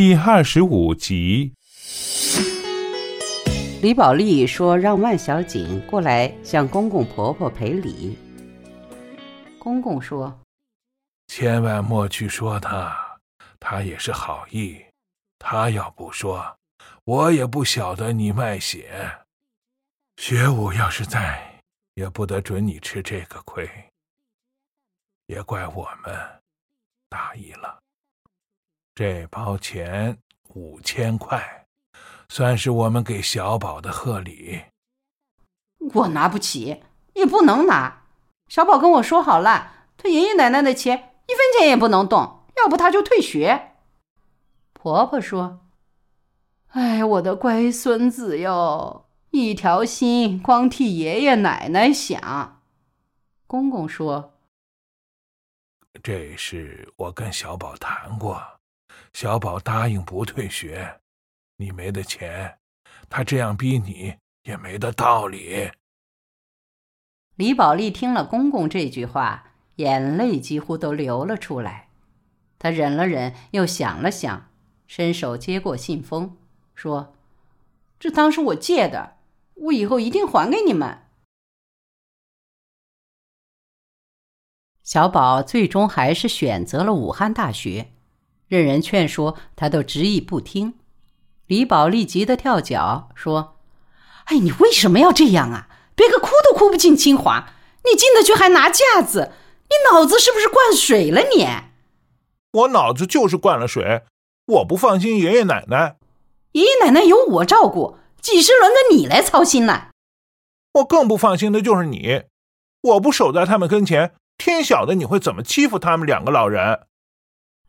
第二十五集。李宝莉说：“让万小锦过来向公公婆婆赔礼。”公公说：“千万莫去说他，他也是好意。他要不说，我也不晓得你卖血。学武要是在，也不得准你吃这个亏。也怪我们大意了。这包钱五千块。”算是我们给小宝的贺礼，我拿不起，也不能拿。小宝跟我说好了，他爷爷奶奶的钱一分钱也不能动，要不他就退学。婆婆说：“哎，我的乖孙子哟，一条心光替爷爷奶奶想。”公公说：“这事我跟小宝谈过，小宝答应不退学。”你没的钱，他这样逼你也没得道理。李宝莉听了公公这句话，眼泪几乎都流了出来。她忍了忍，又想了想，伸手接过信封，说：“这当是我借的，我以后一定还给你们。”小宝最终还是选择了武汉大学，任人劝说，他都执意不听。李宝莉急得跳脚，说：“哎，你为什么要这样啊？别个哭都哭不进清华，你进得去还拿架子？你脑子是不是灌水了？你？我脑子就是灌了水。我不放心爷爷奶奶，爷爷奶奶有我照顾，几时轮得你来操心了？我更不放心的就是你，我不守在他们跟前，天晓得你会怎么欺负他们两个老人。”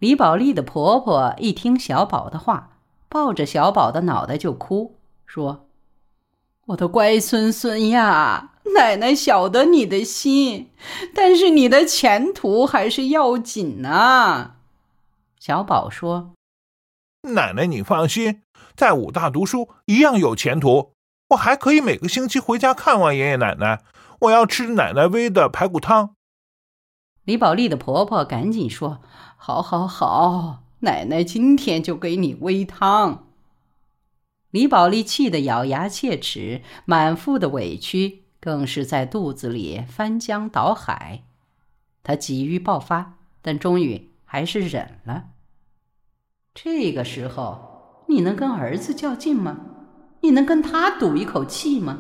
李宝莉的婆婆一听小宝的话。抱着小宝的脑袋就哭，说：“我的乖孙孙呀，奶奶晓得你的心，但是你的前途还是要紧呐。”小宝说：“奶奶，你放心，在武大读书一样有前途，我还可以每个星期回家看望爷爷奶奶。我要吃奶奶煨的排骨汤。”李宝莉的婆婆赶紧说：“好，好，好。”奶奶今天就给你煨汤。李宝莉气得咬牙切齿，满腹的委屈更是在肚子里翻江倒海。她急于爆发，但终于还是忍了。这个时候，你能跟儿子较劲吗？你能跟他赌一口气吗？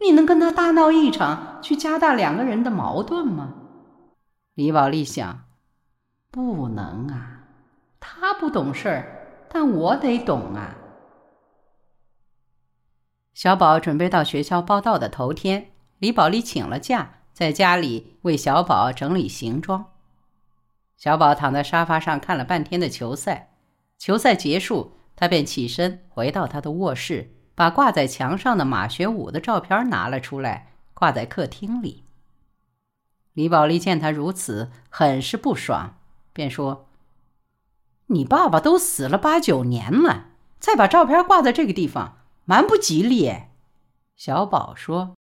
你能跟他大闹一场，去加大两个人的矛盾吗？李宝莉想，不能啊。他不懂事儿，但我得懂啊。小宝准备到学校报道的头天，李宝莉请了假，在家里为小宝整理行装。小宝躺在沙发上看了半天的球赛，球赛结束，他便起身回到他的卧室，把挂在墙上的马学武的照片拿了出来，挂在客厅里。李宝莉见他如此，很是不爽，便说。你爸爸都死了八九年了，再把照片挂在这个地方，蛮不吉利。小宝说：“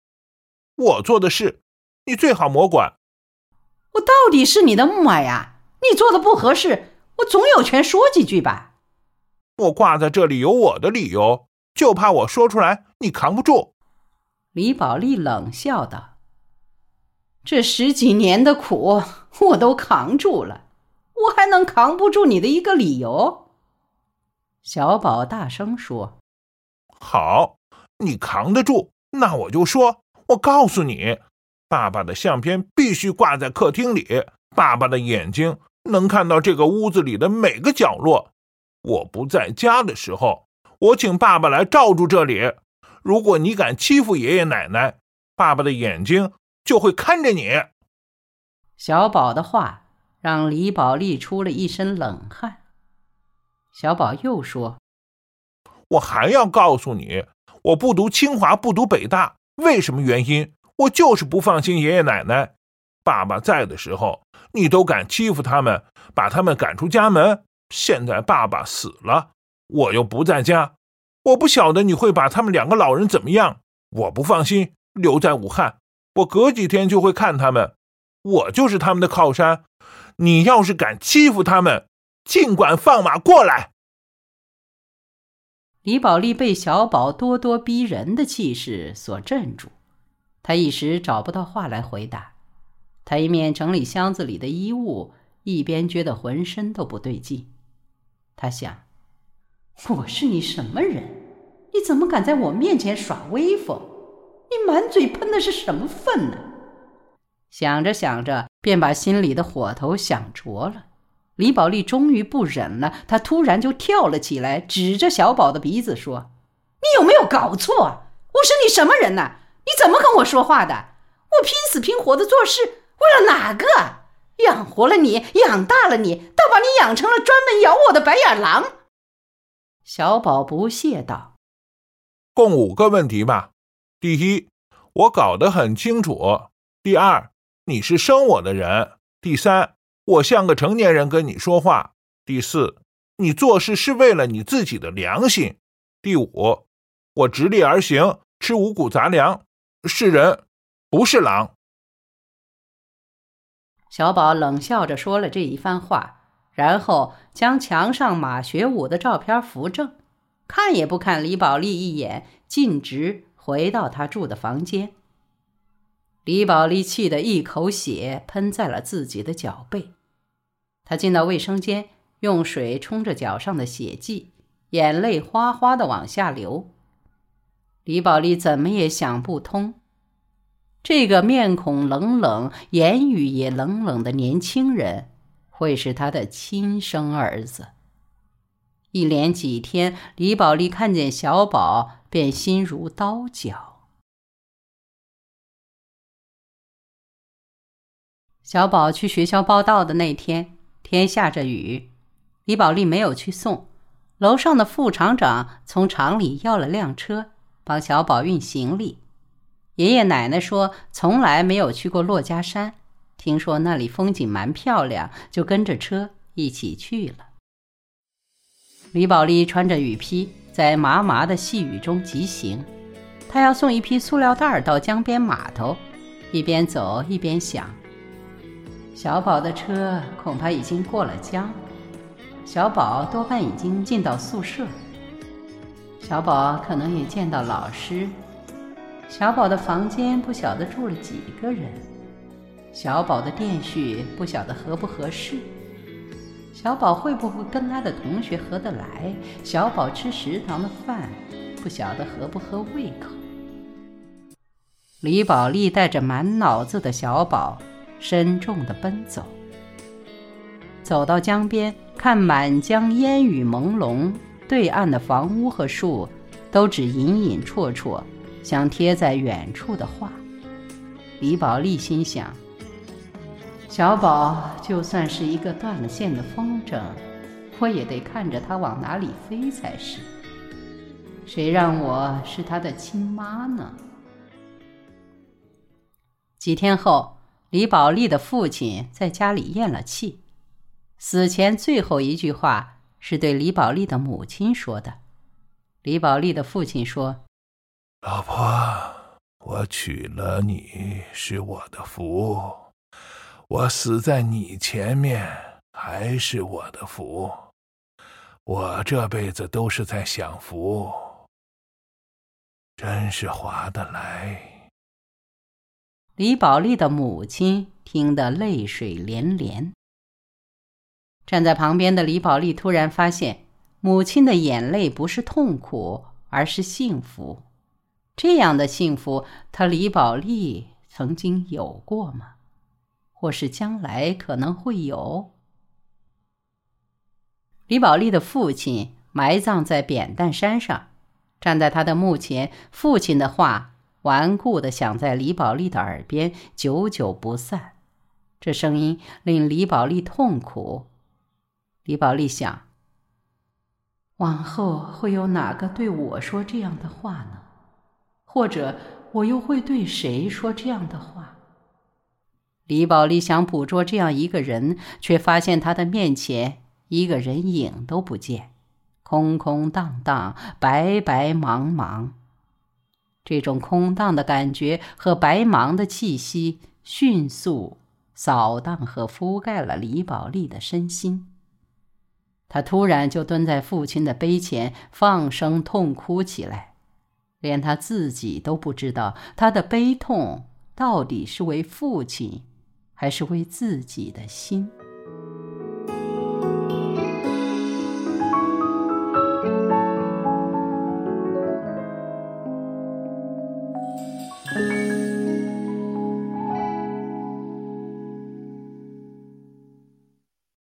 我做的事，你最好莫管。我到底是你的木马呀，你做的不合适，我总有权说几句吧。我挂在这里有我的理由，就怕我说出来你扛不住。”李宝莉冷笑道：“这十几年的苦，我都扛住了。”我还能扛不住你的一个理由？小宝大声说：“好，你扛得住，那我就说。我告诉你，爸爸的相片必须挂在客厅里，爸爸的眼睛能看到这个屋子里的每个角落。我不在家的时候，我请爸爸来罩住这里。如果你敢欺负爷爷奶奶，爸爸的眼睛就会看着你。”小宝的话。让李宝莉出了一身冷汗。小宝又说：“我还要告诉你，我不读清华，不读北大，为什么原因？我就是不放心爷爷奶奶。爸爸在的时候，你都敢欺负他们，把他们赶出家门。现在爸爸死了，我又不在家，我不晓得你会把他们两个老人怎么样。我不放心留在武汉，我隔几天就会看他们，我就是他们的靠山。”你要是敢欺负他们，尽管放马过来。李宝莉被小宝咄咄逼人的气势所镇住，她一时找不到话来回答。她一面整理箱子里的衣物，一边觉得浑身都不对劲。她想：“我是你什么人？你怎么敢在我面前耍威风？你满嘴喷的是什么粪呢？”想着想着，便把心里的火头想着了。李宝莉终于不忍了，她突然就跳了起来，指着小宝的鼻子说：“你有没有搞错？我是你什么人呢？你怎么跟我说话的？我拼死拼活的做事，为了哪个？养活了你，养大了你，倒把你养成了专门咬我的白眼狼。”小宝不屑道：“共五个问题吧。第一，我搞得很清楚；第二，你是生我的人；第三。”我像个成年人跟你说话。第四，你做事是为了你自己的良心。第五，我直立而行，吃五谷杂粮，是人，不是狼。小宝冷笑着说了这一番话，然后将墙上马学武的照片扶正，看也不看李宝莉一眼，径直回到他住的房间。李宝莉气得一口血喷在了自己的脚背。他进到卫生间，用水冲着脚上的血迹，眼泪哗哗的往下流。李宝莉怎么也想不通，这个面孔冷冷、言语也冷冷的年轻人，会是他的亲生儿子。一连几天，李宝莉看见小宝，便心如刀绞。小宝去学校报道的那天。天下着雨，李宝莉没有去送。楼上的副厂长从厂里要了辆车，帮小宝运行李。爷爷奶奶说从来没有去过珞珈山，听说那里风景蛮漂亮，就跟着车一起去了。李宝莉穿着雨披，在麻麻的细雨中疾行。她要送一批塑料袋到江边码头，一边走一边想。小宝的车恐怕已经过了江，小宝多半已经进到宿舍，小宝可能也见到老师，小宝的房间不晓得住了几个人，小宝的电絮不晓得合不合适，小宝会不会跟他的同学合得来？小宝吃食堂的饭不晓得合不合胃口？李宝莉带着满脑子的小宝。深重地奔走，走到江边，看满江烟雨朦胧，对岸的房屋和树，都只隐隐绰绰，像贴在远处的画。李宝莉心想：小宝就算是一个断了线的风筝，我也得看着它往哪里飞才是。谁让我是他的亲妈呢？几天后。李宝莉的父亲在家里咽了气，死前最后一句话是对李宝莉的母亲说的。李宝莉的父亲说：“老婆，我娶了你是我的福，我死在你前面还是我的福，我这辈子都是在享福，真是划得来。”李宝莉的母亲听得泪水连连。站在旁边的李宝莉突然发现，母亲的眼泪不是痛苦，而是幸福。这样的幸福，她李宝莉曾经有过吗？或是将来可能会有？李宝莉的父亲埋葬在扁担山上，站在他的墓前，父亲的话。顽固的响在李宝莉的耳边，久久不散。这声音令李宝莉痛苦。李宝莉想：往后会有哪个对我说这样的话呢？或者我又会对谁说这样的话？李宝莉想捕捉这样一个人，却发现他的面前一个人影都不见，空空荡荡，白白茫茫。这种空荡的感觉和白茫的气息迅速扫荡和覆盖了李宝莉的身心。他突然就蹲在父亲的碑前，放声痛哭起来，连他自己都不知道他的悲痛到底是为父亲，还是为自己的心。